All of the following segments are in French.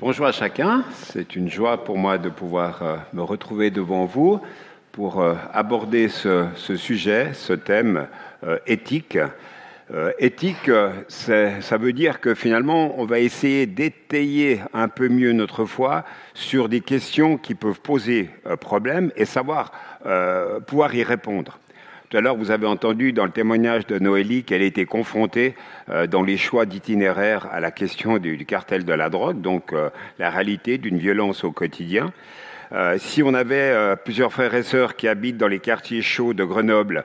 Bonjour à chacun, c'est une joie pour moi de pouvoir euh, me retrouver devant vous pour euh, aborder ce, sujet, ce thème euh, éthique. éthique, ça veut dire que finalement, on va essayer d'étayer un peu mieux notre foi sur des questions qui peuvent poser problème et savoir pouvoir y répondre. Tout à l'heure, vous avez entendu dans le témoignage de Noélie qu'elle était confrontée euh, dans les choix d'itinéraire à la question du, cartel de la drogue, donc euh, la réalité d'une violence au quotidien. Euh, si on avait plusieurs frères et sœurs qui habitent dans les quartiers chauds de Grenoble,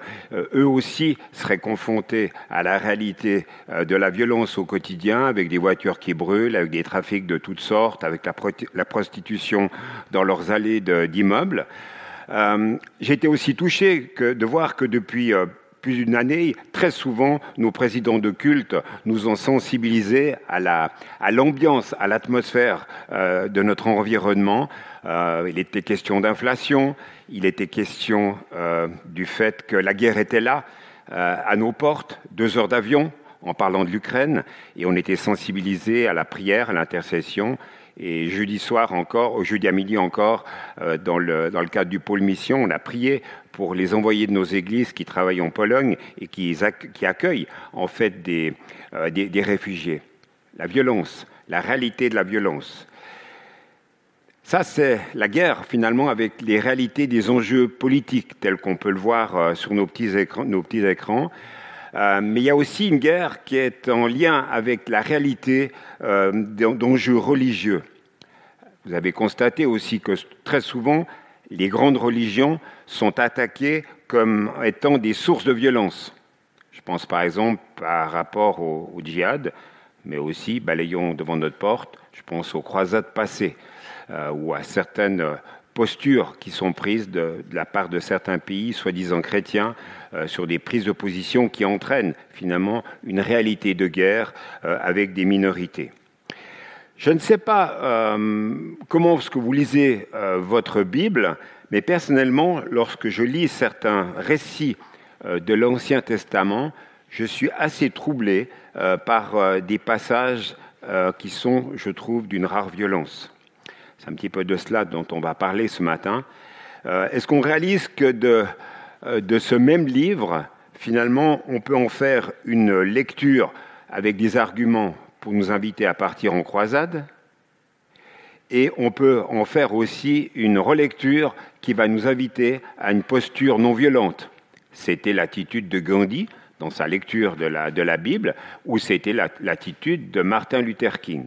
eux aussi seraient confrontés à la réalité de la violence au quotidien, avec des voitures qui brûlent, avec des trafics de toutes sortes, avec la, la prostitution dans leurs allées d'immeubles. Euh, j'ai été aussi touché de voir que depuis euh, plus d'une année, très souvent, nos présidents de culte nous ont sensibilisés à l'ambiance, à l'atmosphère euh, de notre environnement. il était question d'inflation, il était question du fait que la guerre était là, à nos portes, deux heures d'avion en parlant de l'Ukraine, et on était sensibilisés à la prière, à l'intercession, et jeudi soir encore, au jeudi à midi encore, euh, dans, le, dans le cadre du pôle mission, on a prié pour les envoyés de nos églises qui travaillent en Pologne et qui, qui accueillent en fait des, euh, des, des réfugiés. La violence, la réalité de la violence. Ça, c'est la guerre, finalement, avec les réalités des enjeux politiques, tels qu'on peut le voir euh, sur nos petits. Nos petits écrans. Euh, mais il y a aussi une guerre qui est en lien avec la réalité euh, d'enjeux religieux. Vous avez constaté aussi que très souvent, les grandes religions sont attaquées comme étant des sources de violence. Je pense par exemple par rapport au, djihad, mais aussi, balayons devant notre porte, je pense aux croisades passées, euh, ou à certaines postures qui sont prises de, la part de certains pays, soi-disant chrétiens, euh, sur des prises de position qui entraînent finalement une réalité de guerre euh, avec des minorités. Je ne sais pas euh, comment que vous lisez votre Bible, mais personnellement, lorsque je lis certains récits de l'Ancien Testament, je suis assez troublé par des passages qui sont, je trouve, d'une rare violence. C'est un petit peu de cela dont on va parler ce matin. Euh, est-ce qu'on réalise que de, euh, de ce même livre, finalement, on peut en faire une lecture avec des arguments pour nous inviter à partir en croisade? Et on peut en faire aussi une relecture qui va nous inviter à une posture non violente. C'était l'attitude de Gandhi dans sa lecture de la Bible, ou c'était l'attitude de Martin Luther King.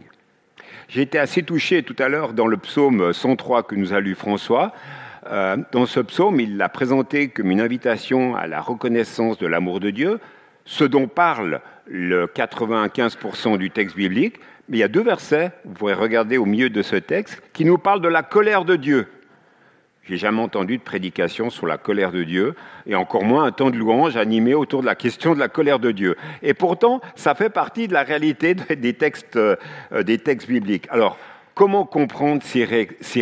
J'ai été assez touché tout à l'heure dans le psaume 103 que nous a lu François. Euh, dans ce psaume, il l'a présenté comme une invitation à la reconnaissance de l'amour de Dieu, ce dont parle le 95% du texte biblique. Mais il y a deux versets, vous pourrez regarder au milieu de ce texte, qui nous parlent de la colère de Dieu. J'ai jamais entendu de prédication sur la colère de Dieu, et encore moins un temps de louange animé autour de la question de la colère de Dieu. Et pourtant, ça fait partie de la réalité des textes, euh, des textes bibliques. Alors, comment comprendre ces,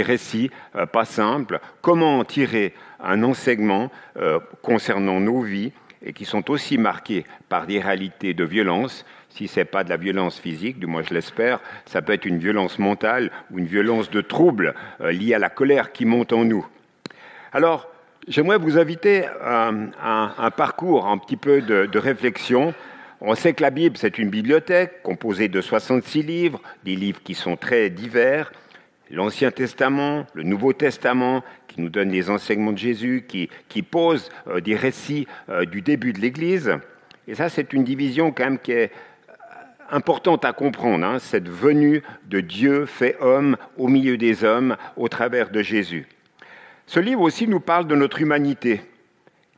récits euh, pas simples? Comment en tirer un enseignement euh, concernant nos vies et qui sont aussi marqués par des réalités de violence? Si ce n'est pas de la violence physique, du moins je l'espère, ça peut être une violence mentale ou une violence de trouble liée à la colère qui monte en nous. Alors, j'aimerais vous inviter à, un parcours un petit peu de, réflexion. On sait que la Bible, c'est une bibliothèque composée de 66 livres, des livres qui sont très divers. L'Ancien Testament, le Nouveau Testament, qui nous donne les enseignements de Jésus, qui, pose euh, des récits euh, du début de l'Église. Et ça, c'est une division quand même qui est importante à comprendre, hein, cette venue de Dieu fait homme au milieu des hommes au travers de Jésus. Ce livre aussi nous parle de notre humanité.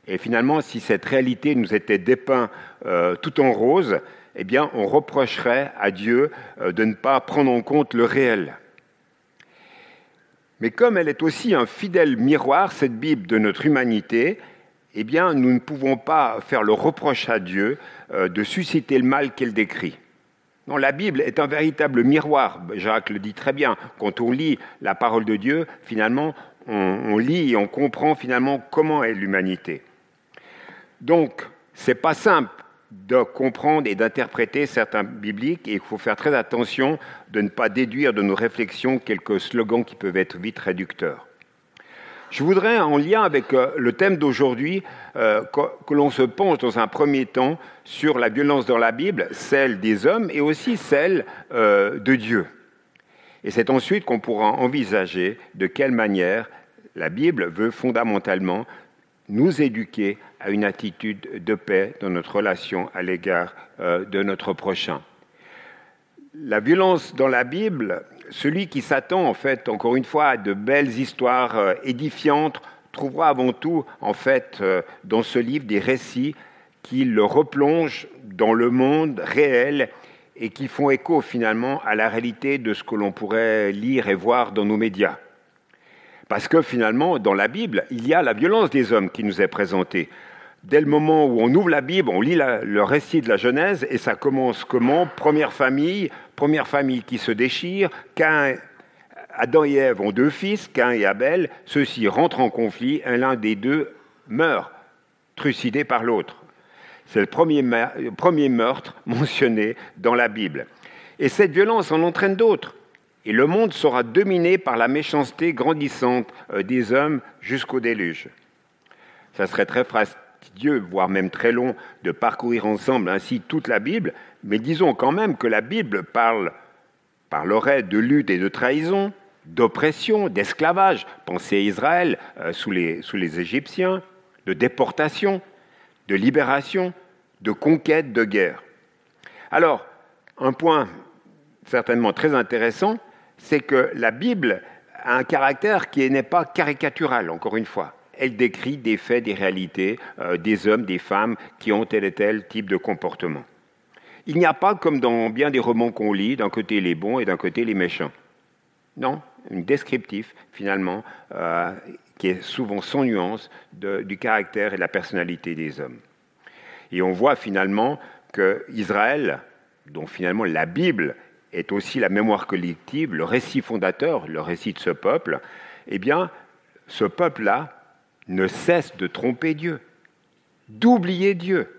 Et finalement, si cette réalité nous était dépeinte euh, tout en rose, eh bien, on reprocherait à Dieu euh, de ne pas prendre en compte le réel. Mais comme elle est aussi un fidèle miroir, cette Bible de notre humanité, eh bien, nous ne pouvons pas faire le reproche à Dieu euh, de susciter le mal qu'elle décrit. Non, la Bible est un véritable miroir. Jacques le dit très bien. Quand on lit la parole de Dieu, finalement, on, lit et on comprend finalement comment est l'humanité. Donc, c'est pas simple de comprendre et d'interpréter certains bibliques et il faut faire très attention de ne pas déduire de nos réflexions quelques slogans qui peuvent être vite réducteurs. Je voudrais, en lien avec euh, le thème d'aujourd'hui, euh, que l'on se penche dans un premier temps sur la violence dans la Bible, celle des hommes et aussi celle euh, de Dieu. Et c'est ensuite qu'on pourra envisager de quelle manière la Bible veut fondamentalement nous éduquer à une attitude de paix dans notre relation à l'égard de notre prochain. La violence dans la Bible, celui qui s'attend, en fait, encore une fois, à de belles histoires euh, édifiantes, trouvera avant tout, en fait, euh, dans ce livre des récits qui le replongent dans le monde réel et qui font écho finalement à la réalité de ce que l'on pourrait lire et voir dans nos médias. Parce que finalement, dans la Bible, il y a la violence des hommes qui nous est présentée. Dès le moment où on ouvre la Bible, on lit le récit de la Genèse et ça commence comment? Première famille, première famille qui se déchire, Adam et Ève ont deux fils, Cain et Abel, ceux-ci rentrent en conflit, un l'un des deux meurt, trucidé par l'autre. C'est le premier, premier meurtre mentionné dans la Bible. Et cette violence en entraîne d'autres. Et le monde sera dominé par la méchanceté grandissante euh, des hommes jusqu'au déluge. Ça serait très Dieu, voire même très long, de parcourir ensemble ainsi toute la Bible, mais disons quand même que la Bible parle, parlerait de lutte et de trahison, d'oppression, d'esclavage. Pensez Israël euh, sous les Égyptiens, de déportation, de libération, de conquête, de guerre. Alors, un point certainement très intéressant, c'est que la Bible a un caractère qui n'est pas caricatural, encore une fois elle décrit des faits, des réalités, euh, des hommes, des femmes qui ont tel et tel type de comportement. Il n'y a pas, comme dans bien des romans qu'on lit, d'un côté les bons et d'un côté les méchants. Non, un descriptif, finalement, euh, qui est souvent sans nuance du caractère et de la personnalité des hommes. Et on voit finalement que Israël, dont finalement la Bible est aussi la mémoire collective, le récit fondateur, le récit de ce peuple, eh bien, ce peuple-là ne cesse de tromper Dieu, d'oublier Dieu.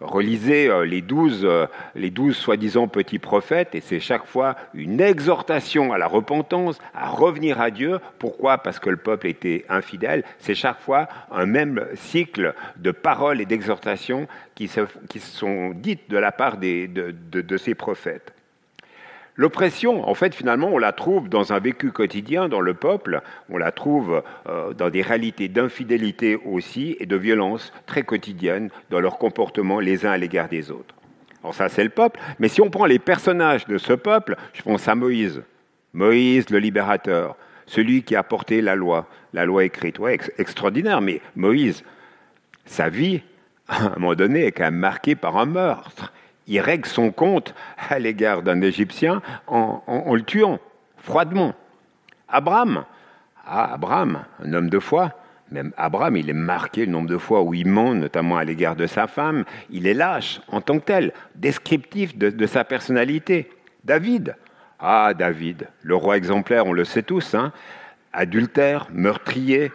Relisez euh, les douze, euh, les douze soi-disant petits prophètes, et c'est chaque fois une exhortation à la repentance, à revenir à Dieu. Pourquoi? Parce que le peuple était infidèle. C'est chaque fois un même cycle de paroles et d'exhortations qui, sont dites de la part de ces prophètes. L'oppression, en fait, finalement, on la trouve dans un vécu quotidien dans le peuple, on la trouve euh, dans des réalités d'infidélité aussi et de violence très quotidiennes dans leur comportement les uns à l'égard des autres. Alors ça, c'est le peuple, mais si on prend les personnages de ce peuple, je pense à Moïse. Moïse, le libérateur, celui qui a porté la loi, la loi écrite. Ouais, extraordinaire, mais Moïse, sa vie, à un moment donné, est quand même marquée par un meurtre il règle son compte à l'égard d'un Égyptien en, le tuant froidement. Abraham, ah, Abraham, un homme de foi, même Abraham, il est marqué le nombre de fois où il ment, notamment à l'égard de sa femme. Il est lâche en tant que tel, descriptif de, sa personnalité. David, ah David, le roi exemplaire, on le sait tous, hein, adultère, meurtrier.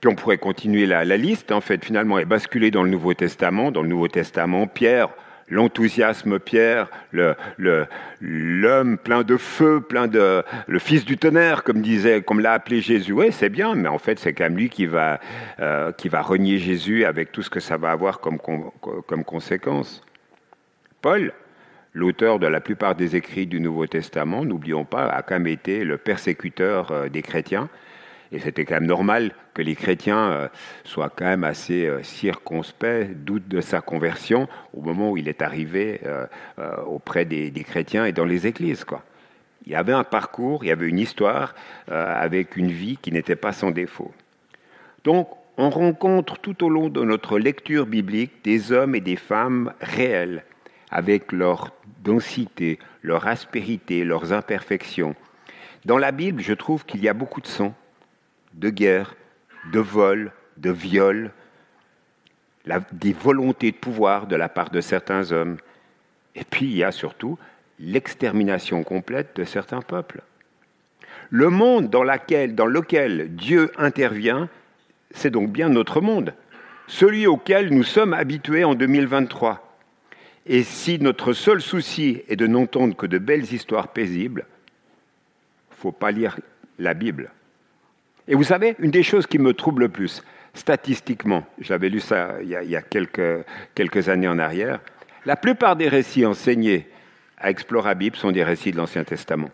Puis on pourrait continuer la, la liste, en fait, finalement, et basculer dans le Nouveau Testament. Dans le Nouveau Testament, Pierre, l'enthousiasme Pierre, l'homme plein de feu, plein de le fils du tonnerre, comme disait, comme l'a appelé Jésus. Oui, c'est bien, mais en fait, c'est quand même lui qui va euh, qui va renier Jésus avec tout ce que ça va avoir comme comme conséquence. Paul, l'auteur de la plupart des écrits du Nouveau Testament, n'oublions pas, a quand même été le persécuteur euh, des chrétiens. Et c'était quand même normal que les chrétiens euh, soient quand même assez euh, circonspects, doutent de sa conversion au moment où il est arrivé euh, auprès des, chrétiens et dans les églises. Il y avait un parcours, il y avait une histoire avec une vie qui n'était pas sans défaut. Donc, on rencontre tout au long de notre lecture biblique des hommes et des femmes réels, avec leur densité, leur aspérité, leurs imperfections. Dans la Bible, je trouve qu'il y a beaucoup de sang, de guerre, de vol, de viol, des volontés de pouvoir de la part de certains hommes. Et puis il y a surtout l'extermination complète de certains peuples. Le monde dans, dans lequel Dieu intervient, c'est donc bien notre monde. celui auquel nous sommes habitués en 2023. Et si notre seul souci est de n'entendre que de belles histoires paisibles, il faut pas lire la Bible. Et vous savez, une des choses qui me trouble le plus, statistiquement, j'avais lu ça il y a, quelques, années en arrière, la plupart des récits enseignés à Explorabib sont des récits de l'Ancien Testament.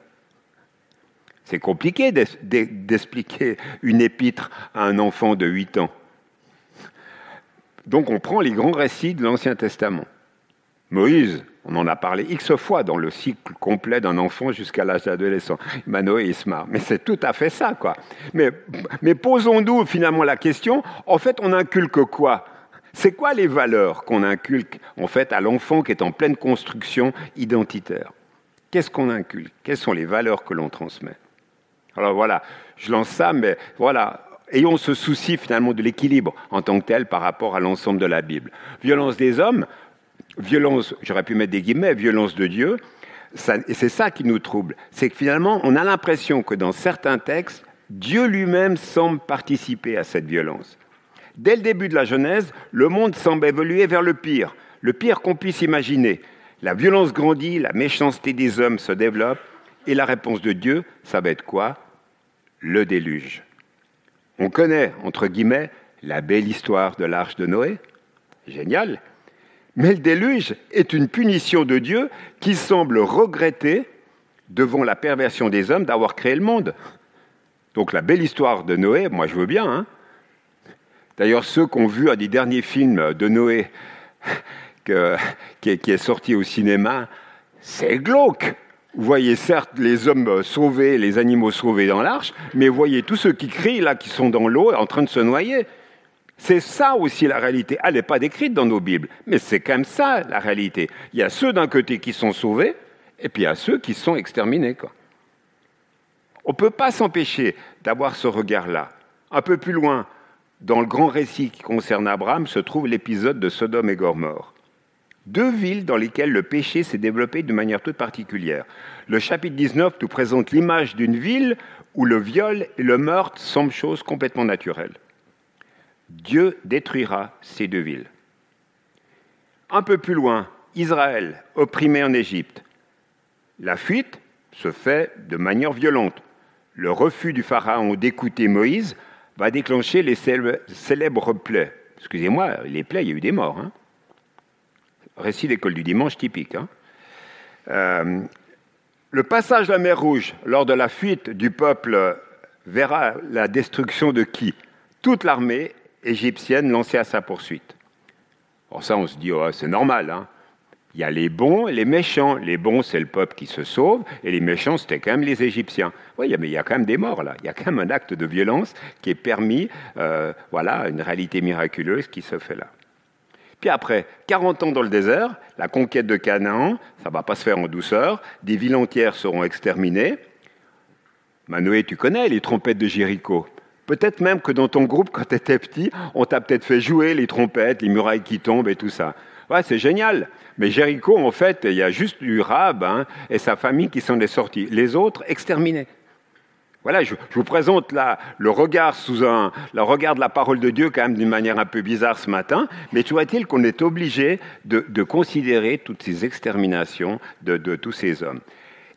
C'est compliqué d'expliquer une épître à un enfant de 8 ans. Donc on prend les grands récits de l'Ancien Testament. Moïse, on en a parlé X fois dans le cycle complet d'un enfant jusqu'à l'âge d'adolescent. Manoé et. Mais c'est tout à fait ça, quoi. Mais, mais posons-nous finalement la question, en fait, on inculque quoi? C'est quoi les valeurs qu'on inculque, en fait, à l'enfant qui est en pleine construction identitaire? Qu'est-ce qu'on inculque? Quelles sont les valeurs que l'on transmet? Alors voilà, je lance ça, mais voilà, ayons ce souci finalement de l'équilibre en tant que tel par rapport à l'ensemble de la Bible. Violence des hommes, violence, j'aurais pu mettre des guillemets, violence de Dieu, c'est ça qui nous trouble, c'est que finalement, on a l'impression que dans certains textes, Dieu lui-même semble participer à cette violence. Dès le début de la Genèse, le monde semble évoluer vers le pire, le pire qu'on puisse imaginer. La violence grandit, la méchanceté des hommes se développe, et la réponse de Dieu, ça va être quoi? Le déluge. On connaît, entre guillemets, la belle histoire de l'arche de Noé. Génial. Mais le déluge est une punition de Dieu qui semble regretter, devant la perversion des hommes, d'avoir créé le monde. Donc la belle histoire de Noé, moi je veux bien. Hein. D'ailleurs, ceux qui ont vu un des derniers films de Noé qui, est, sorti au cinéma, c'est glauque. Vous voyez certes les hommes sauvés, les animaux sauvés dans l'arche, mais vous voyez tous ceux qui crient là, qui sont dans l'eau, en train de se noyer. C'est ça aussi la réalité. Elle n'est pas décrite dans nos Bibles, mais c'est même ça la réalité. Il y a ceux d'un côté qui sont sauvés, et puis il y a ceux qui sont exterminés. On ne peut pas s'empêcher d'avoir ce regard-là. Un peu plus loin, dans le grand récit qui concerne Abraham, se trouve l'épisode de Sodome et Gomorre. Deux villes dans lesquelles le péché s'est développé de manière toute particulière. Le chapitre 19 nous présente l'image d'une ville où le viol et le meurtre semblent choses complètement naturelles. Dieu détruira ces deux villes. Un peu plus loin, Israël, opprimé en Égypte. La fuite se fait de manière violente. Le refus du Pharaon d'écouter Moïse va déclencher les célèbres plaies. Excusez-moi, les plaies, il y a eu des morts. Hein. Récit d'école du dimanche typique. Hein. Euh, le passage de la mer Rouge lors de la fuite du peuple verra la destruction de qui? Toute l'armée égyptienne lancée à sa poursuite. Alors ça, on se dit, oh, c'est normal. Hein. Il y a les bons et les méchants. Les bons, c'est le peuple qui se sauve, et les méchants, c'était quand même les Égyptiens. Oui, mais il y a quand même des morts là. Il y a quand même un acte de violence qui est permis, euh, voilà, une réalité miraculeuse qui se fait là. Puis après, 40 ans dans le désert, la conquête de Canaan, ça ne va pas se faire en douceur, des villes entières seront exterminées. Manoé, tu connais les trompettes de Jéricho? Peut-être même que dans ton groupe, quand tu étais petit, on t'a peut-être fait jouer les trompettes, les murailles qui tombent et tout ça. Ouais, c'est génial. Mais Jéricho, en fait, il y a juste du Rab hein, et sa famille qui s'en est sortis. Les autres, exterminés. Voilà, je, vous présente là le regard sous un, le regard de la parole de Dieu quand même d'une manière un peu bizarre ce matin, mais tu vois-t-il qu'on est obligé de, considérer toutes ces exterminations de tous ces hommes.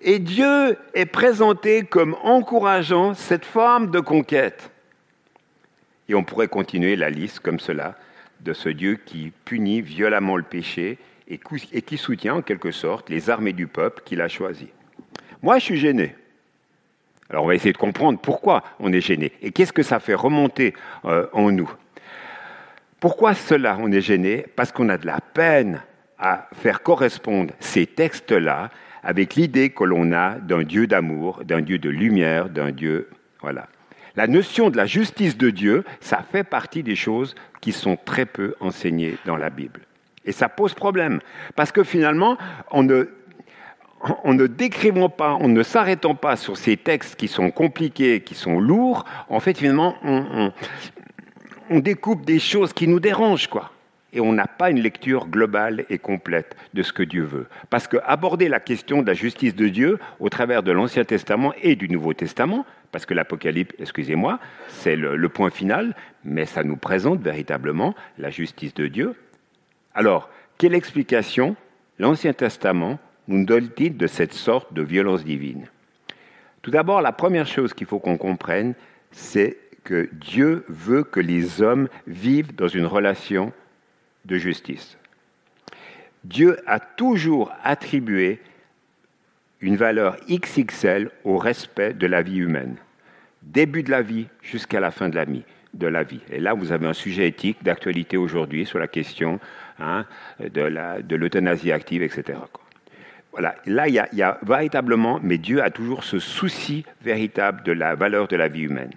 Et Dieu est présenté comme encourageant cette forme de conquête. Et on pourrait continuer la liste comme cela de ce Dieu qui punit violemment le péché et qui soutient en quelque sorte les armées du peuple qu'il a choisi. Moi, je suis gêné. Alors on va essayer de comprendre pourquoi on est gêné et qu'est-ce que ça fait remonter euh, en nous. Pourquoi cela on est gêné? Parce qu'on a de la peine à faire correspondre ces textes-là avec l'idée que l'on a d'un Dieu d'amour, d'un Dieu de lumière, d'un Dieu... Voilà. La notion de la justice de Dieu, ça fait partie des choses qui sont très peu enseignées dans la Bible. Et ça pose problème, parce que finalement, on ne, en ne décrivant pas, en ne s'arrêtant pas sur ces textes qui sont compliqués, qui sont lourds, en fait, finalement, on, on découpe des choses qui nous dérangent, quoi et on n'a pas une lecture globale et complète de ce que Dieu veut. Parce qu'aborder la question de la justice de Dieu au travers de l'Ancien Testament et du Nouveau Testament, parce que l'Apocalypse, excusez-moi, c'est le, point final, mais ça nous présente véritablement la justice de Dieu. Alors, quelle explication l'Ancien Testament nous donne-t-il de cette sorte de violence divine? Tout d'abord, la première chose qu'il faut qu'on comprenne, c'est que Dieu veut que les hommes vivent dans une relation de justice. Dieu a toujours attribué une valeur XXL au respect de la vie humaine, début de la vie jusqu'à la fin de la vie. Et là, vous avez un sujet éthique d'actualité aujourd'hui sur la question hein, de l'euthanasie active, etc. Voilà, là, il y, il y, a, véritablement, mais Dieu a toujours ce souci véritable de la valeur de la vie humaine.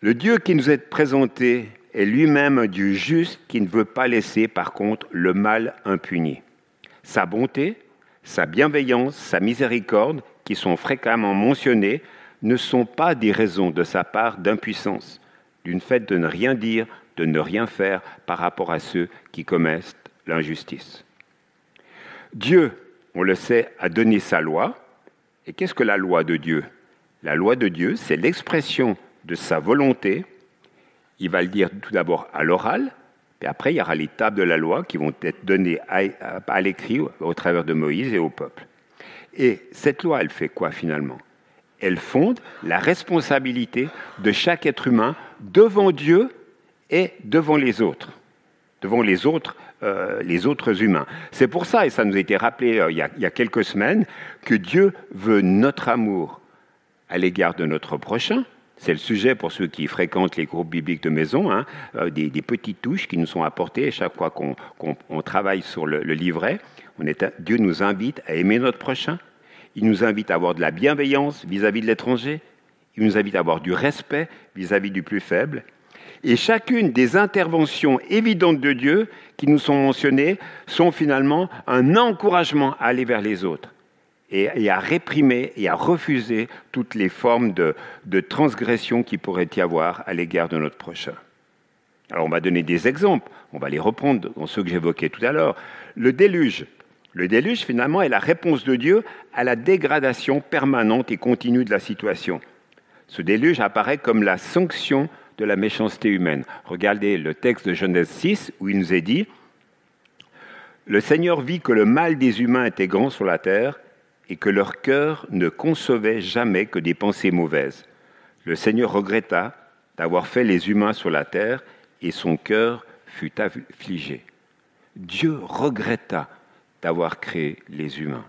Le Dieu qui nous est présenté est lui-même un Dieu juste qui ne veut pas laisser par contre le mal impuni. Sa bonté, sa bienveillance, sa miséricorde, qui sont fréquemment mentionnées, ne sont pas des raisons de sa part d'impuissance, d'une fait de ne rien dire, de ne rien faire par rapport à ceux qui commettent l'injustice. Dieu, on le sait, a donné sa loi. Et qu'est-ce que la loi de Dieu? La loi de Dieu, c'est l'expression de sa volonté. Il va le dire tout d'abord à l'oral, puis après il y aura les tables de la loi qui vont être données à, l'écrit au travers de Moïse et au peuple. Et cette loi, elle fait quoi finalement? Elle fonde la responsabilité de chaque être humain devant Dieu et devant les autres, devant les autres, euh, les autres humains. C'est pour ça, et ça nous a été rappelé euh, il y a quelques semaines, que Dieu veut notre amour à l'égard de notre prochain, c'est le sujet pour ceux qui fréquentent les groupes bibliques de maison, hein, euh, des, petites touches qui nous sont apportées chaque fois qu'on travaille sur le, livret. Dieu nous invite à aimer notre prochain. Il nous invite à avoir de la bienveillance vis-à-vis de l'étranger. Il nous invite à avoir du respect vis-à-vis -vis du plus faible. Et chacune des interventions évidentes de Dieu qui nous sont mentionnées sont finalement un encouragement à aller vers les autres et, à réprimer et à refuser toutes les formes de, de transgression qui pourrait y avoir à l'égard de notre prochain. Alors on va donner des exemples, on va les reprendre dans ceux que j'évoquais tout à l'heure. Le déluge. Le déluge, finalement, est la réponse de Dieu à la dégradation permanente et continue de la situation. Ce déluge apparaît comme la sanction de la méchanceté humaine. Regardez le texte de Genèse 6 où il nous est dit Le Seigneur vit que le mal des humains était grand sur la terre et que leur cœur ne concevait jamais que des pensées mauvaises. Le Seigneur regretta d'avoir fait les humains sur la terre et son cœur fut affligé. Dieu regretta d'avoir créé les humains.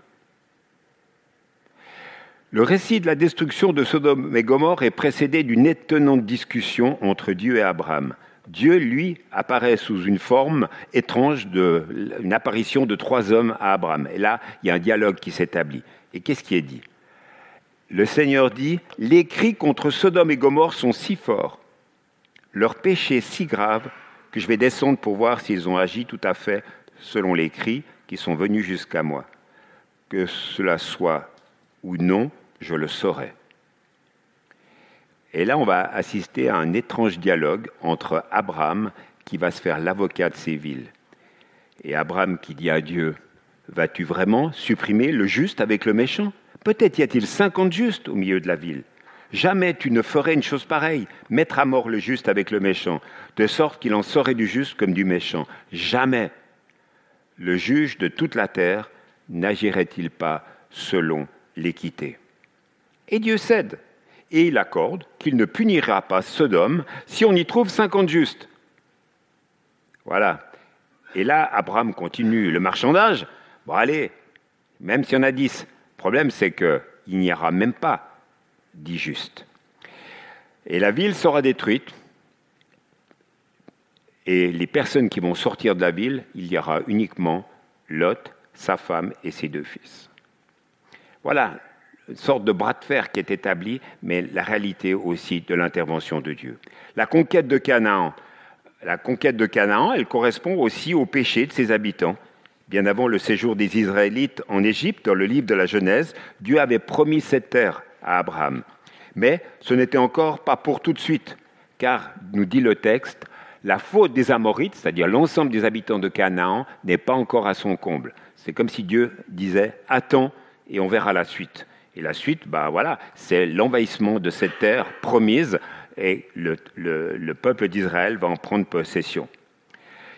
Le récit de la destruction de Sodome et Gomorre est précédé d'une étonnante discussion entre Dieu et Abraham. Dieu, lui, apparaît sous une forme étrange, de, une apparition de trois hommes à Abraham. Et là, il y a un dialogue qui s'établit. Et qu'est-ce qui est dit? Le Seigneur dit, les cris contre Sodome et Gomorre sont si forts, leur péché si grave, que je vais descendre pour voir s'ils ont agi tout à fait selon les cris qui sont venus jusqu'à moi. Que cela soit ou non, je le saurai. Et là, on va assister à un étrange dialogue entre Abraham, qui va se faire l'avocat de ces villes, et Abraham qui dit à Dieu, vas-tu vraiment supprimer le juste avec le méchant? Peut-être y a-t-il cinquante justes au milieu de la ville. Jamais tu ne ferais une chose pareille, mettre à mort le juste avec le méchant, de sorte qu'il en saurait du juste comme du méchant. Jamais. Le juge de toute la terre n'agirait-il pas selon l'équité? Et Dieu cède et il accorde qu'il ne punira pas Sodome si on y trouve cinquante justes. Voilà. Et là, Abraham continue le marchandage. Bon, allez, même s'il y en a dix. Le problème, c'est qu'il n'y aura même pas dix justes. Et la ville sera détruite. Et les personnes qui vont sortir de la ville, il y aura uniquement Lot, sa femme et ses deux fils. Voilà sorte de bras de fer qui est établi, mais la réalité aussi de l'intervention de Dieu. La conquête de Canaan, la conquête de Canaan, elle correspond aussi au péché de ses habitants. Bien avant le séjour des Israélites en Égypte, dans le livre de la Genèse, Dieu avait promis cette terre à Abraham. Mais ce n'était encore pas pour tout de suite, car, nous dit le texte, la faute des Amorites, c'est-à-dire l'ensemble des habitants de Canaan, n'est pas encore à son comble. C'est comme si Dieu disait Attends et on verra la suite. Et la suite, bah voilà, c'est l'envahissement de cette terre promise et le, le peuple d'Israël va en prendre possession.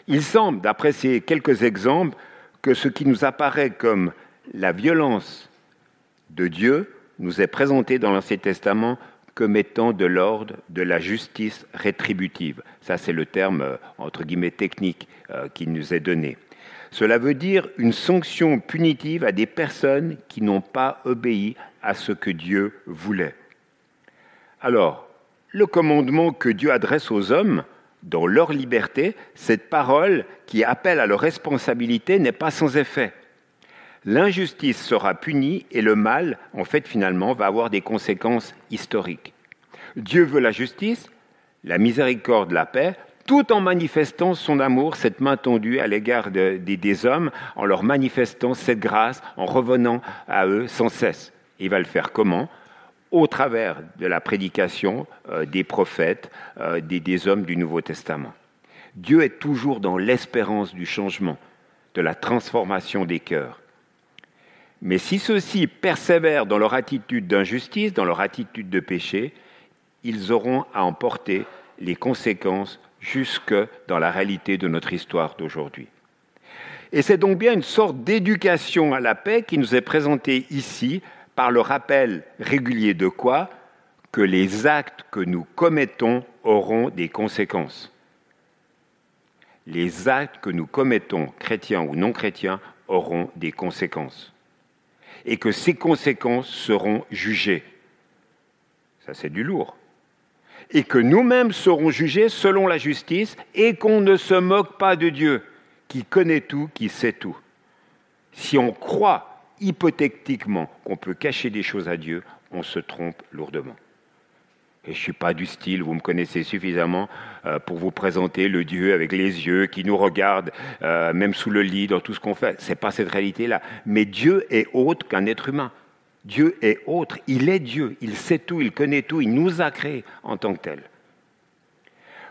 Il semble, d'après ces quelques exemples, que ce qui nous apparaît comme la violence de Dieu nous est présenté dans l'Ancien Testament comme étant de l'ordre de la justice rétributive. Ça, c'est le terme, euh, entre guillemets, technique euh, qui nous est donné. Cela veut dire une sanction punitive à des personnes qui n'ont pas obéi à ce que Dieu voulait. Alors, le commandement que Dieu adresse aux hommes, dans leur liberté, cette parole qui appelle à leur responsabilité n'est pas sans effet. L'injustice sera punie et le mal, en fait, finalement, va avoir des conséquences historiques. Dieu veut la justice, la miséricorde, la paix, tout en manifestant son amour, cette main tendue à l'égard des hommes, en leur manifestant cette grâce, en revenant à eux sans cesse. Il va le faire comment? Au travers de la prédication euh, des prophètes, euh, des hommes du Nouveau Testament. Dieu est toujours dans l'espérance du changement, de la transformation des cœurs. Mais si ceux-ci persévèrent dans leur attitude d'injustice, dans leur attitude de péché, ils auront à en porter les conséquences jusque dans la réalité de notre histoire d'aujourd'hui. Et c'est donc bien une sorte d'éducation à la paix qui nous est présentée ici par le rappel régulier de quoi Que les actes que nous commettons auront des conséquences. Les actes que nous commettons, chrétiens ou non chrétiens, auront des conséquences et que ces conséquences seront jugées. Ça, c'est du lourd. Et que nous-mêmes serons jugés selon la justice et qu'on ne se moque pas de Dieu, qui connaît tout, qui sait tout. Si on croit hypothétiquement qu'on peut cacher des choses à Dieu, on se trompe lourdement. Et je ne suis pas du style, vous me connaissez suffisamment euh, pour vous présenter le Dieu avec les yeux qui nous regarde, euh, même sous le lit, dans tout ce qu'on fait. Ce n'est pas cette réalité-là. Mais Dieu est autre qu'un être humain. Dieu est autre. Il est Dieu. Il sait tout, il connaît tout. Il nous a créés en tant que tel.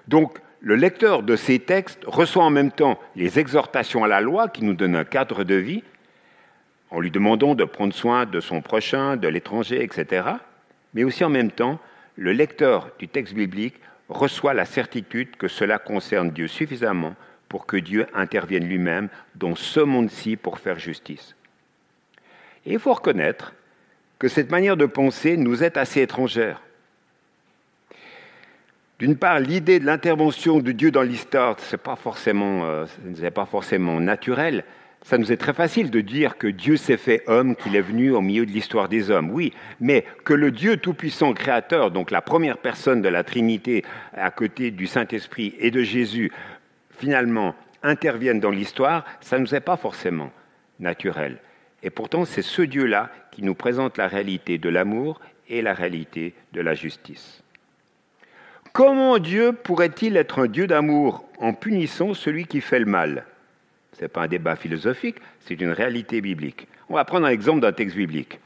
Donc, le lecteur de ces textes reçoit en même temps les exhortations à la loi qui nous donnent un cadre de vie, en lui demandant de prendre soin de son prochain, de l'étranger, etc. Mais aussi en même temps le lecteur du texte biblique reçoit la certitude que cela concerne Dieu suffisamment pour que Dieu intervienne lui-même dans ce monde-ci pour faire justice. Et il faut reconnaître que cette manière de penser nous est assez étrangère. D'une part, l'idée de l'intervention de Dieu dans l'histoire, ce n'est pas, forcément, euh, pas forcément naturel, ça nous est très facile de dire que Dieu s'est fait homme, qu'il est venu au milieu de l'histoire des hommes, oui, mais que le Dieu Tout-Puissant Créateur, donc la première personne de la Trinité à côté du Saint-Esprit et de Jésus, finalement intervienne dans l'histoire, ça ne nous est pas forcément naturel. Et pourtant, c'est ce Dieu-là qui nous présente la réalité de l'amour et la réalité de la justice. Comment Dieu pourrait-il être un Dieu d'amour en punissant celui qui fait le mal? Ce n'est pas un débat philosophique, c'est une réalité biblique. On va prendre un exemple d'un texte biblique.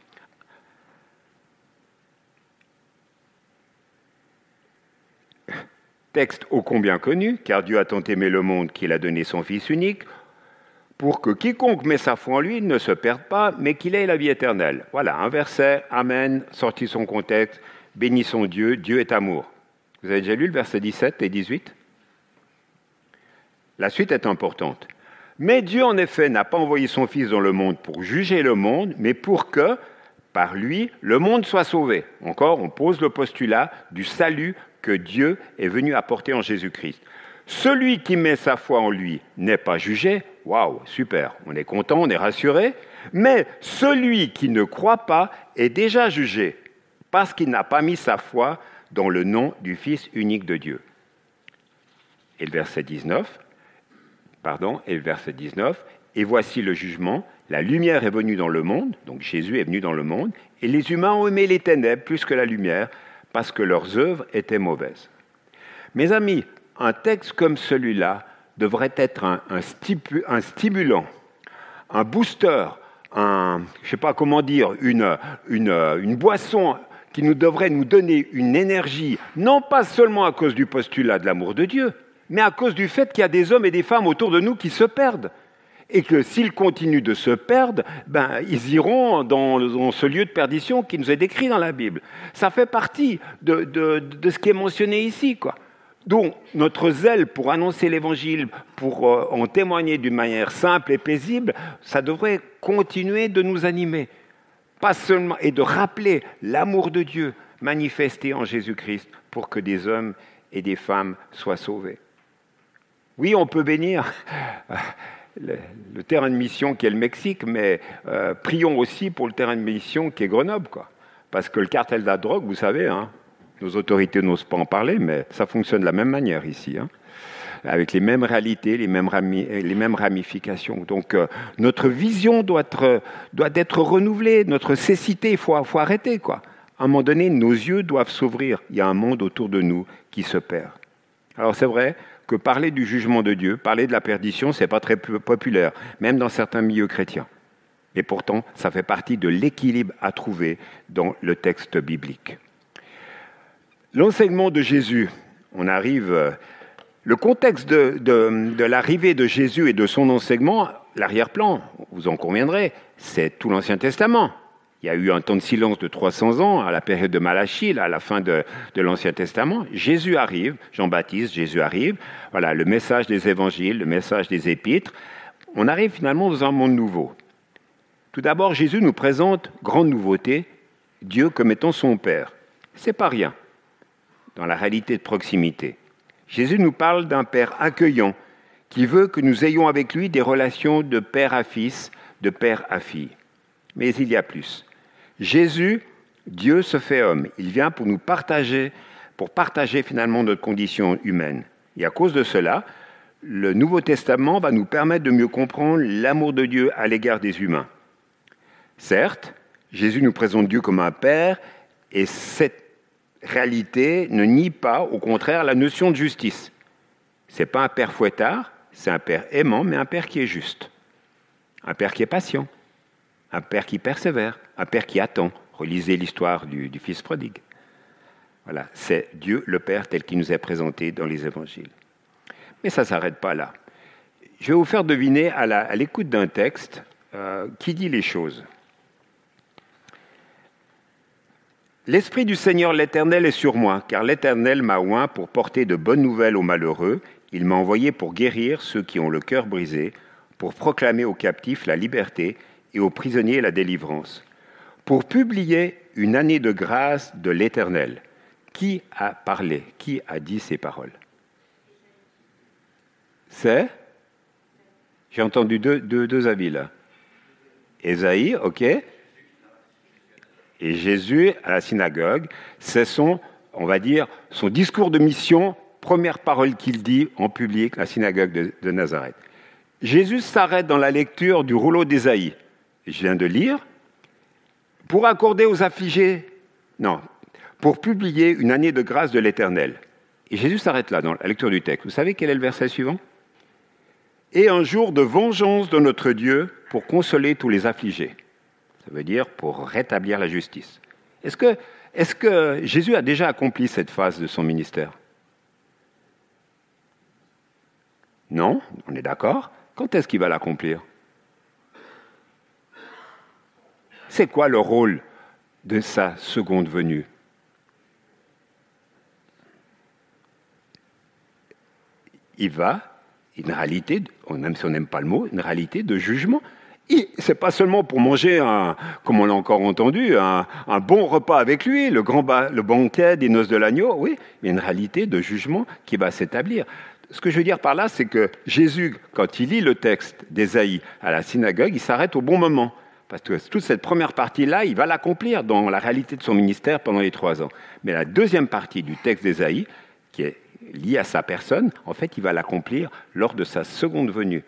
Texte ô combien connu, car Dieu a tant aimé le monde qu'il a donné son Fils unique, pour que quiconque met sa foi en lui ne se perde pas, mais qu'il ait la vie éternelle. Voilà, un verset, Amen, sorti son contexte, bénissons Dieu, Dieu est amour. Vous avez déjà lu le verset 17 et 18 La suite est importante. Mais Dieu, en effet, n'a pas envoyé son Fils dans le monde pour juger le monde, mais pour que, par lui, le monde soit sauvé. Encore, on pose le postulat du salut que Dieu est venu apporter en Jésus-Christ. Celui qui met sa foi en lui n'est pas jugé. Waouh, super, on est content, on est rassuré. Mais celui qui ne croit pas est déjà jugé parce qu'il n'a pas mis sa foi dans le nom du Fils unique de Dieu. Et le verset 19, pardon, et le verset 19, et voici le jugement, la lumière est venue dans le monde, donc Jésus est venu dans le monde, et les humains ont aimé les ténèbres plus que la lumière, parce que leurs œuvres étaient mauvaises. Mes amis, un texte comme celui-là devrait être un, stimulant, un booster, un, je sais pas comment dire, une, une, une boisson qui nous devrait nous donner une énergie, non pas seulement à cause du postulat de l'amour de Dieu, mais à cause du fait qu'il y a des hommes et des femmes autour de nous qui se perdent et que s'ils continuent de se perdre, ben, ils iront dans, ce lieu de perdition qui nous est décrit dans la Bible. Ça fait partie de, de ce qui est mentionné ici. Quoi. Donc notre zèle pour annoncer l'Évangile, pour euh, en témoigner d'une manière simple et paisible, ça devrait continuer de nous animer. Pas seulement, et de rappeler l'amour de Dieu manifesté en Jésus-Christ pour que des hommes et des femmes soient sauvés. Oui, on peut bénir le, terrain de mission qui est le Mexique, mais euh, prions aussi pour le terrain de mission qui est Grenoble, quoi. Parce que le cartel de la drogue, vous savez, hein, nos autorités n'osent pas en parler, mais ça fonctionne de la même manière ici. Hein, avec les mêmes réalités, les mêmes, ramifications. Donc euh, notre vision doit être, renouvelée, notre cécité, il faut, faut arrêter. À un moment donné, nos yeux doivent s'ouvrir. Il y a un monde autour de nous qui se perd. Alors c'est vrai que parler du jugement de Dieu, parler de la perdition, ce n'est pas très populaire, même dans certains milieux chrétiens. Et pourtant, ça fait partie de l'équilibre à trouver dans le texte biblique. L'enseignement de Jésus, on arrive. Euh, le contexte de, l'arrivée de Jésus et de son enseignement, l'arrière-plan, vous en conviendrez, c'est tout l'Ancien Testament. Il y a eu un temps de silence de 300 ans à la période de Malachie, à la fin de, l'Ancien Testament. Jésus arrive, Jean-Baptiste, Jésus arrive. Voilà, le message des évangiles, le message des épîtres. On arrive finalement dans un monde nouveau. Tout d'abord, Jésus nous présente grande nouveauté, Dieu comme étant son Père. C'est pas rien dans la réalité de proximité. Jésus nous parle d'un Père accueillant qui veut que nous ayons avec lui des relations de père à fils, de père à fille. Mais il y a plus. Jésus, Dieu se fait homme. Il vient pour nous partager, pour partager finalement notre condition humaine. Et à cause de cela, le Nouveau Testament va nous permettre de mieux comprendre l'amour de Dieu à l'égard des humains. Certes, Jésus nous présente Dieu comme un Père, et cette réalité ne nie pas, au contraire, la notion de justice. Ce n'est pas un père fouettard, c'est un père aimant, mais un père qui est juste. Un père qui est patient. Un père qui persévère. Un père qui attend. Relisez l'histoire du, fils prodigue. Voilà, c'est Dieu le Père tel qu'il nous est présenté dans les évangiles. Mais ça ne s'arrête pas là. Je vais vous faire deviner à l'écoute d'un texte euh, qui dit les choses. L'Esprit du Seigneur l'Éternel est sur moi, car l'Éternel m'a oint pour porter de bonnes nouvelles aux malheureux. Il m'a envoyé pour guérir ceux qui ont le cœur brisé, pour proclamer aux captifs la liberté et aux prisonniers la délivrance, pour publier une année de grâce de l'Éternel. Qui a parlé? Qui a dit ces paroles? C'est? J'ai entendu deux, deux, deux avis là. Ésaïe, ok et Jésus, à la synagogue, c'est son, on va dire, son discours de mission, première parole qu'il dit en public, à la synagogue de, Nazareth. Jésus s'arrête dans la lecture du rouleau d'Ésaïe. Je viens de lire. Pour accorder aux affligés, non, pour publier une année de grâce de l'Éternel. Et Jésus s'arrête là dans la lecture du texte. Vous savez quel est le verset suivant? Et un jour de vengeance de notre Dieu pour consoler tous les affligés. Ça veut dire pour rétablir la justice. Est-ce que, est que Jésus a déjà accompli cette phase de son ministère? Non, on est d'accord. Quand est-ce qu'il va l'accomplir? C'est quoi le rôle de sa seconde venue? Il va, une réalité, même si on n'aime pas le mot, une réalité de jugement c'est pas seulement pour manger, un, comme on l'a encore entendu, un, bon repas avec lui, le grand le banquet des noces de l'agneau, oui, mais une réalité de jugement qui va s'établir. Ce que je veux dire par là, c'est que Jésus, quand il lit le texte d'Ésaïe à la synagogue, il s'arrête au bon moment. Parce que toute cette première partie-là, il va l'accomplir dans la réalité de son ministère pendant les trois ans. Mais la deuxième partie du texte d'Ésaïe, qui est liée à sa personne, en fait, il va l'accomplir lors de sa seconde venue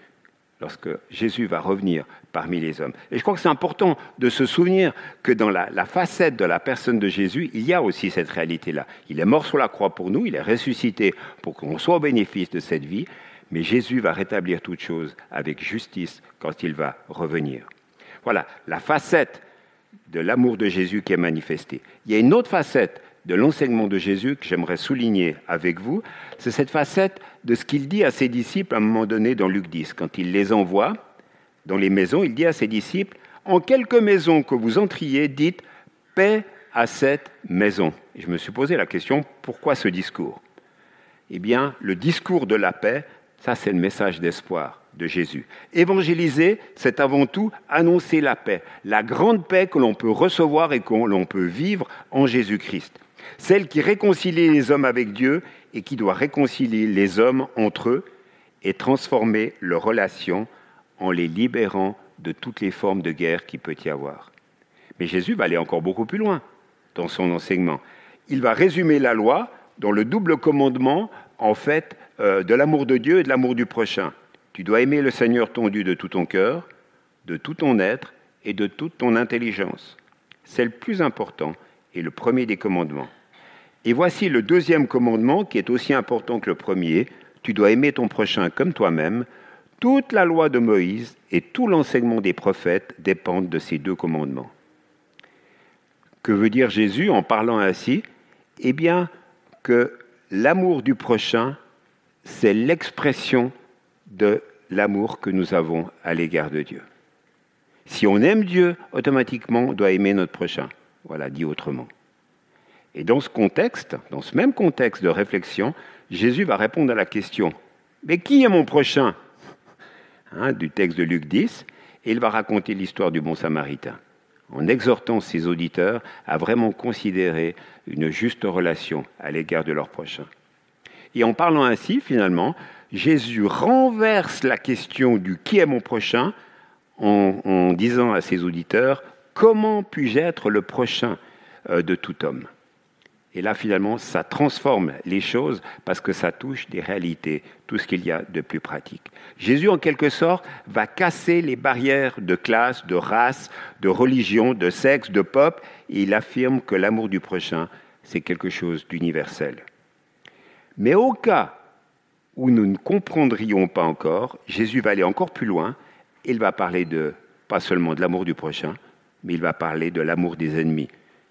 lorsque Jésus va revenir parmi les hommes. Et je crois que c'est important de se souvenir que dans la, facette de la personne de Jésus, il y a aussi cette réalité-là. Il est mort sur la croix pour nous, il est ressuscité pour qu'on soit au bénéfice de cette vie, mais Jésus va rétablir toutes choses avec justice quand il va revenir. Voilà la facette de l'amour de Jésus qui est manifestée. Il y a une autre facette de l'enseignement de Jésus que j'aimerais souligner avec vous, c'est cette facette de ce qu'il dit à ses disciples à un moment donné dans Luc 10, quand il les envoie dans les maisons, il dit à ses disciples, en quelque maison que vous entriez, dites paix à cette maison. Et je me suis posé la question, pourquoi ce discours? Eh bien, le discours de la paix, ça c'est le message d'espoir de Jésus. Évangéliser, c'est avant tout annoncer la paix, la grande paix que l'on peut recevoir et que l'on peut vivre en Jésus-Christ. Celle qui réconcilie les hommes avec Dieu et qui doit réconcilier les hommes entre eux et transformer leurs relations en les libérant de toutes les formes de guerre qu'il peut y avoir. Mais Jésus va aller encore beaucoup plus loin dans son enseignement. Il va résumer la loi dans le double commandement, en fait, euh, de l'amour de Dieu et de l'amour du prochain. Tu dois aimer le Seigneur ton Dieu de tout ton cœur, de tout ton être et de toute ton intelligence. C'est le plus important et le premier des commandements. Et voici le deuxième commandement qui est aussi important que le premier. Tu dois aimer ton prochain comme toi-même. Toute la loi de Moïse et tout l'enseignement des prophètes dépendent de ces deux commandements. Que veut dire Jésus en parlant ainsi? Eh bien, que l'amour du prochain, c'est l'expression de l'amour que nous avons à l'égard de Dieu. Si on aime Dieu, automatiquement, on doit aimer notre prochain. Voilà, dit autrement. Et dans ce contexte, dans ce même contexte de réflexion, Jésus va répondre à la question Mais qui est mon prochain hein, du texte de Luc 10, et il va raconter l'histoire du bon samaritain, en exhortant ses auditeurs à vraiment considérer une juste relation à l'égard de leur prochain. Et en parlant ainsi, finalement, Jésus renverse la question du qui est mon prochain en, disant à ses auditeurs, comment puis-je être le prochain euh, de tout homme? Et là, finalement, ça transforme les choses parce que ça touche des réalités, tout ce qu'il y a de plus pratique. Jésus, en quelque sorte, va casser les barrières de classe, de race, de religion, de sexe, de peuple, et il affirme que l'amour du prochain, c'est quelque chose d'universel. Mais au cas où nous ne comprendrions pas encore, Jésus va aller encore plus loin. Il va parler de, pas seulement de l'amour du prochain, mais il va parler de l'amour des ennemis.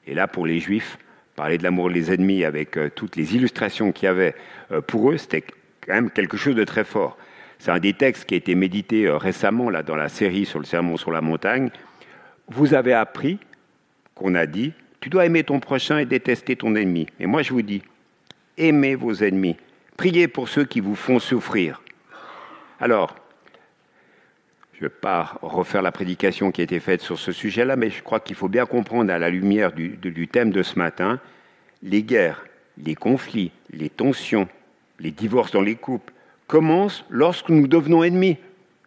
Et là, pour les Juifs, parler de l'amour des ennemis avec euh, toutes les illustrations qu'il y avait, euh, pour eux, c'était quand même quelque chose de très fort. C'est un des textes qui a été médité euh, récemment là, dans la série sur le sermon sur la montagne. Vous avez appris qu'on a dit, tu dois aimer ton prochain et détester ton ennemi. Et moi, je vous dis, aimez vos ennemis, Priez pour ceux qui vous font souffrir. Alors, je ne vais pas refaire la prédication qui a été faite sur ce sujet-là, mais je crois qu'il faut bien comprendre à la lumière du, thème de ce matin, les guerres, les conflits, les tensions, les divorces dans les couples commencent lorsque nous devenons ennemis.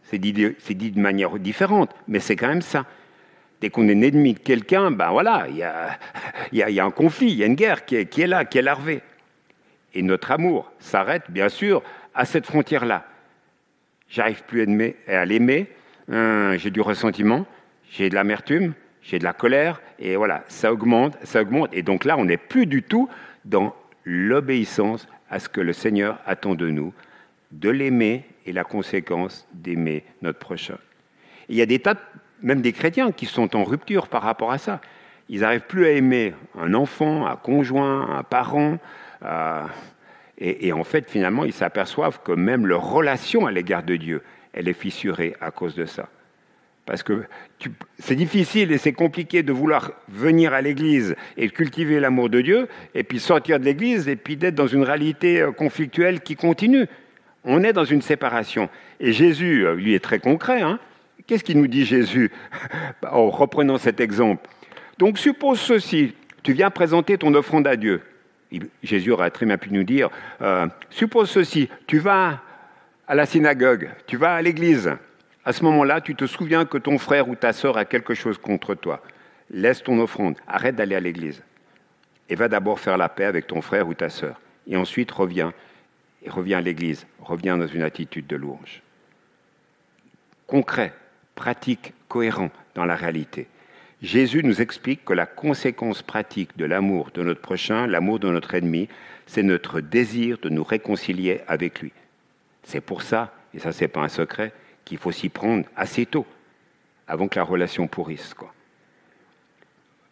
C'est dit, de manière différente, mais c'est quand même ça. Dès qu'on est ennemi de quelqu'un, ben voilà, il y a, y a, un conflit, il y a une guerre qui est, qui est là, qui est larvée. Et notre amour s'arrête, bien sûr, à cette frontière-là. J'arrive plus à l'aimer, hein, j'ai du ressentiment, j'ai de l'amertume, j'ai de la colère, et voilà, ça augmente, ça augmente. Et donc là, on n'est plus du tout dans l'obéissance à ce que le Seigneur attend de nous, de l'aimer et la conséquence d'aimer notre prochain. il y a des tas, même des chrétiens, qui sont en rupture par rapport à ça. Ils n'arrivent plus à aimer un enfant, un conjoint, un parent, euh, et, en fait, finalement, ils s'aperçoivent que même leur relation à l'égard de Dieu, elle est fissurée à cause de ça. Parce que c'est difficile et c'est compliqué de vouloir venir à l'Église et cultiver l'amour de Dieu, et puis sortir de l'Église, et puis d'être dans une réalité euh, conflictuelle qui continue. On est dans une séparation. Et Jésus, euh, lui, est très concret. Hein. Qu'est-ce qu'il nous dit Jésus en reprenant cet exemple? Donc suppose ceci, tu viens présenter ton offrande à Dieu. Jésus aurait très bien pu nous dire, euh, suppose ceci, tu vas à la synagogue, tu vas à l'église. À ce moment-là, tu te souviens que ton frère ou ta sœur a quelque chose contre toi. Laisse ton offrande, arrête d'aller à l'église. Et va d'abord faire la paix avec ton frère ou ta sœur. Et ensuite, reviens. Et reviens à l'église. Reviens dans une attitude de louange. Concret, pratique, cohérent dans la réalité. Jésus nous explique que la conséquence pratique de l'amour de notre prochain, l'amour de notre ennemi, c'est notre désir de nous réconcilier avec lui. C'est pour ça, et ça c'est pas un secret, qu'il faut s'y prendre assez tôt, avant que la relation pourrisse.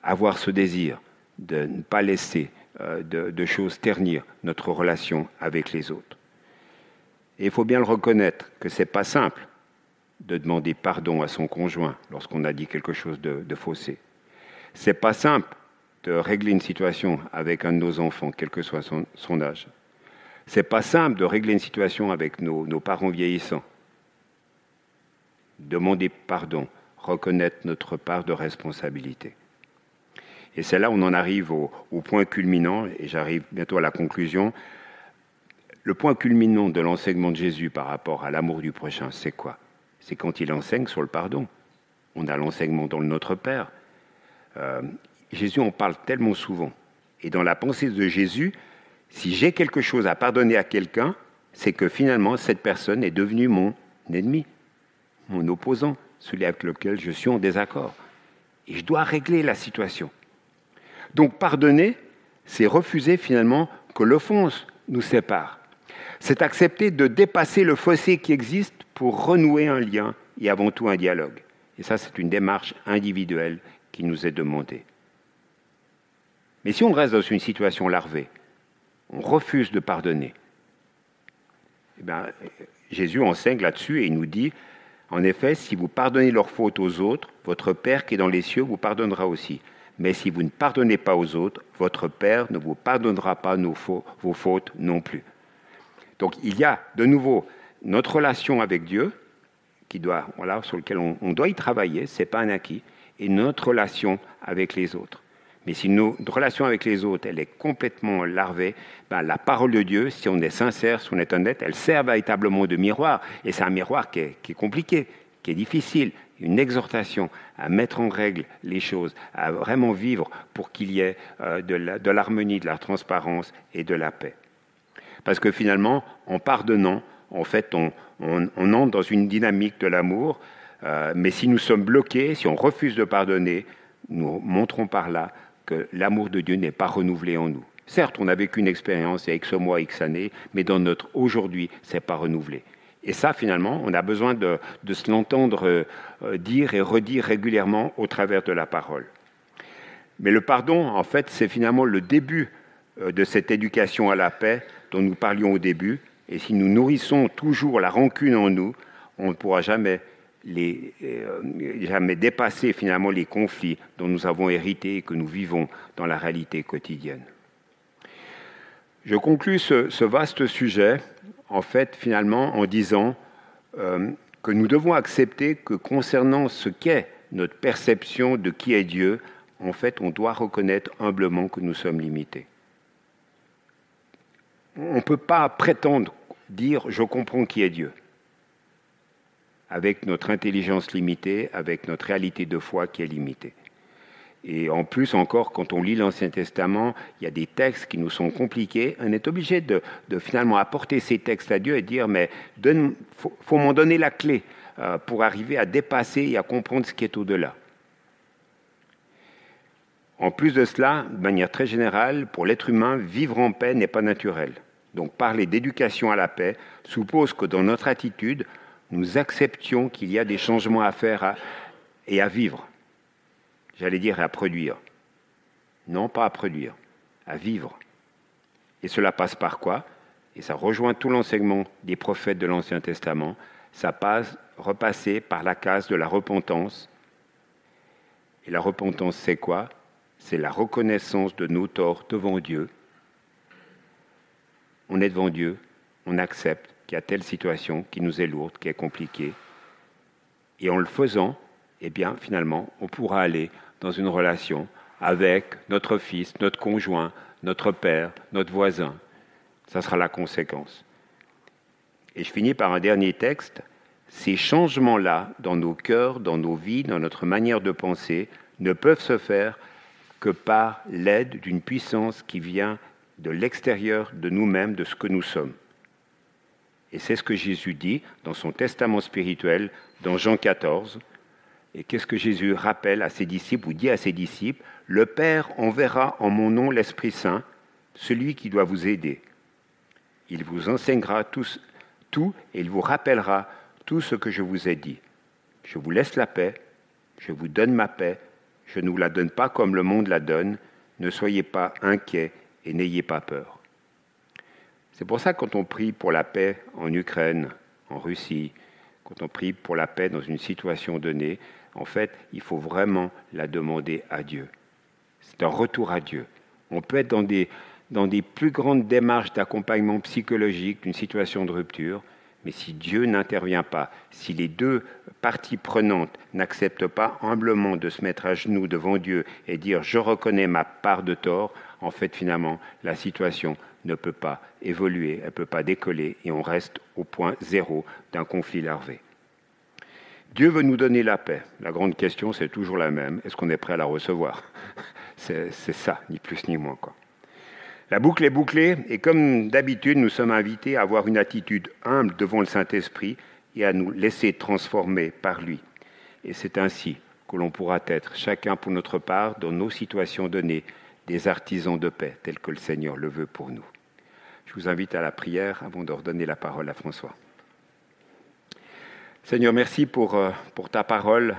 Avoir ce désir de ne pas laisser euh, de, choses ternir notre relation avec les autres. Et il faut bien le reconnaître que ce n'est pas simple. de demander pardon à son conjoint lorsqu'on a dit quelque chose de, de faussé. C'est pas simple de régler une situation avec un de nos enfants, quel que soit son âge. C'est pas simple de régler une situation avec nos, parents vieillissants. Demander pardon, reconnaître notre part de responsabilité. Et c'est là où on en arrive au, au point culminant, et j'arrive bientôt à la conclusion. Le point culminant de l'enseignement de Jésus par rapport à l'amour du prochain, c'est quoi? C'est quand il enseigne sur le pardon. On a l'enseignement dans le Notre Père. Euh, Jésus en parle tellement souvent. Et dans la pensée de Jésus, si j'ai quelque chose à pardonner à quelqu'un, c'est que finalement cette personne est devenue mon ennemi, mon opposant, celui avec lequel je suis en désaccord. Et je dois régler la situation. Donc pardonner, c'est refuser finalement que l'offense nous sépare. C'est accepter de dépasser le fossé qui existe pour renouer un lien et avant tout un dialogue. Et ça, c'est une démarche individuelle qui nous est demandée. Mais si on reste dans une situation larvée, on refuse de pardonner, eh bien, Jésus enseigne là-dessus et il nous dit, en effet, si vous pardonnez leurs fautes aux autres, votre Père qui est dans les cieux vous pardonnera aussi. Mais si vous ne pardonnez pas aux autres, votre Père ne vous pardonnera pas vos fautes non plus. Donc il y a de nouveau notre relation avec Dieu, sur lequel on, on doit y travailler, ce n'est pas un acquis, et notre relation avec les autres. Mais si notre relation avec les autres, elle est complètement larvée, ben la parole de Dieu, si on est sincère, si on est honnête, elle sert véritablement de miroir. Et c'est un miroir qui est, compliqué, qui est difficile, une exhortation à mettre en règle les choses, à vraiment vivre pour qu'il y ait euh, de l'harmonie, de la transparence et de la paix. Parce que finalement, en pardonnant, en fait, on entre dans une dynamique de l'amour, euh, mais si nous sommes bloqués, si on refuse de pardonner, nous montrons par là que l'amour de Dieu n'est pas renouvelé en nous. Certes, on a vécu une expérience il y a X mois, X années, mais dans notre aujourd'hui, ce n'est pas renouvelé. Et ça, finalement, on a besoin de, de se l'entendre euh, dire et redire régulièrement au travers de la parole. Mais le pardon, en fait, c'est finalement le début euh, de cette éducation à la paix dont nous parlions au début. Et si nous nourrissons toujours la rancune en nous, on ne pourra jamais, les, euh, jamais dépasser finalement les conflits dont nous avons hérité et que nous vivons dans la réalité quotidienne. Je conclus ce, ce vaste sujet en fait, finalement, en disant euh, que nous devons accepter que concernant ce qu'est notre perception de qui est Dieu, en fait, on doit reconnaître humblement que nous sommes limités. On ne peut pas prétendre dire je comprends qui est Dieu avec notre intelligence limitée, avec notre réalité de foi qui est limitée. Et en plus encore, quand on lit l'Ancien Testament, il y a des textes qui nous sont compliqués. On est obligé de, finalement apporter ces textes à Dieu et dire, mais il faut, faut m'en donner la clé euh, pour arriver à dépasser et à comprendre ce qui est au-delà. En plus de cela, de manière très générale, pour l'être humain, vivre en paix n'est pas naturel. Donc parler d'éducation à la paix suppose que dans notre attitude, nous acceptions qu'il y a des changements à faire et à vivre j'allais dire à produire. Non, pas à produire, à vivre. Et cela passe par quoi? Et ça rejoint tout l'enseignement des prophètes de l'Ancien Testament. Ça passe, repasser par la case de la repentance. Et la repentance, c'est quoi? C'est la reconnaissance de nos torts devant Dieu. On est devant Dieu, on accepte qu'il y a telle situation qui nous est lourde, qui est compliquée. Et en le faisant, eh bien, finalement, on pourra aller dans une relation avec notre fils, notre conjoint, notre père, notre voisin. Ça sera la conséquence. Et je finis par un dernier texte. Ces changements-là, dans nos cœurs, dans nos vies, dans notre manière de penser, ne peuvent se faire que par l'aide d'une puissance qui vient de l'extérieur de nous-mêmes, de ce que nous sommes. Et c'est ce que Jésus dit dans son testament spirituel, dans Jean 14, et qu'est-ce que Jésus rappelle à ses disciples ou dit à ses disciples Le Père enverra en mon nom l'Esprit Saint, celui qui doit vous aider. Il vous enseignera tout et il vous rappellera tout ce que je vous ai dit. Je vous laisse la paix, je vous donne ma paix, je ne vous la donne pas comme le monde la donne, ne soyez pas inquiets et n'ayez pas peur. C'est pour ça que quand on prie pour la paix en Ukraine, en Russie, quand on prie pour la paix dans une situation donnée, en fait, il faut vraiment la demander à Dieu. C'est un retour à Dieu. On peut être dans des, dans des plus grandes démarches d'accompagnement psychologique d'une situation de rupture, mais si Dieu n'intervient pas, si les deux parties prenantes n'acceptent pas humblement de se mettre à genoux devant Dieu et dire je reconnais ma part de tort, en fait finalement la situation ne peut pas évoluer, elle ne peut pas décoller et on reste au point zéro d'un conflit larvé. Dieu veut nous donner la paix. La grande question, c'est toujours la même. Est-ce qu'on est prêt à la recevoir? C'est ça, ni plus ni moins. La boucle est bouclée et comme d'habitude, nous sommes invités à avoir une attitude humble devant le Saint-Esprit et à nous laisser transformer par lui. Et c'est ainsi que l'on pourra être, chacun pour notre part, dans nos situations données, des artisans de paix, tels que le Seigneur le veut pour nous. Je vous invite à la prière avant de redonner la parole à François. Seigneur, merci pour, euh, pour ta parole.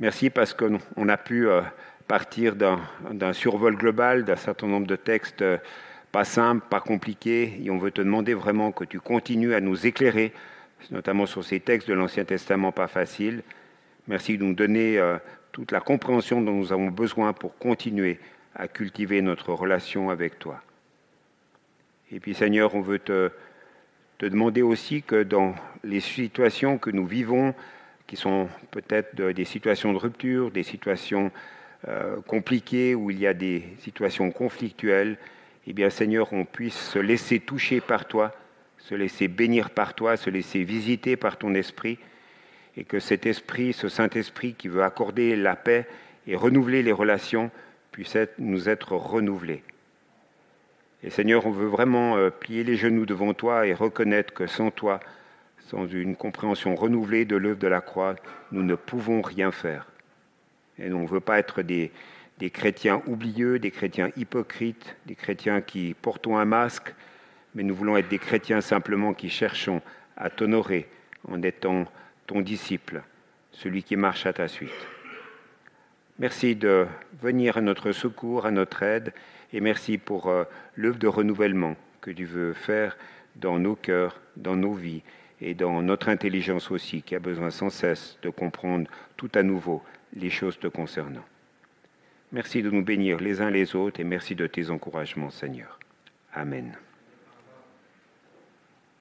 Merci parce qu'on a pu euh, partir d'un survol global d'un certain nombre de textes euh, pas simples, pas compliqués, et on veut te demander vraiment que tu continues à nous éclairer, notamment sur ces textes de l'Ancien Testament pas faciles. Merci de nous donner toute la compréhension dont nous avons besoin pour continuer à cultiver notre relation avec toi. Et puis Seigneur, on veut te, demander aussi que dans les situations que nous vivons, qui sont peut-être des situations de rupture, des situations euh, compliquées, où il y a des situations conflictuelles, eh bien Seigneur, on puisse se laisser toucher par toi, se laisser bénir par toi, se laisser visiter par ton esprit, et que cet esprit, ce Saint-Esprit qui veut accorder la paix et renouveler les relations, puisse nous être renouvelé. Et Seigneur, on veut vraiment euh, plier les genoux devant toi et reconnaître que sans toi, sans une compréhension renouvelée de l'œuvre de la croix, nous ne pouvons rien faire. Et on ne veut pas être des, chrétiens oublieux, des chrétiens hypocrites, des chrétiens qui portons un masque, mais nous voulons être des chrétiens simplement qui cherchons à t'honorer en étant ton disciple, celui qui marche à ta suite. Merci de venir à notre secours, à notre aide, et merci pour euh, l'œuvre de renouvellement que tu veux faire dans nos cœurs, dans nos vies et dans notre intelligence aussi, qui a besoin sans cesse de comprendre tout à nouveau les choses te concernant. Merci de nous bénir les uns les autres et merci de tes encouragements, Seigneur. Amen.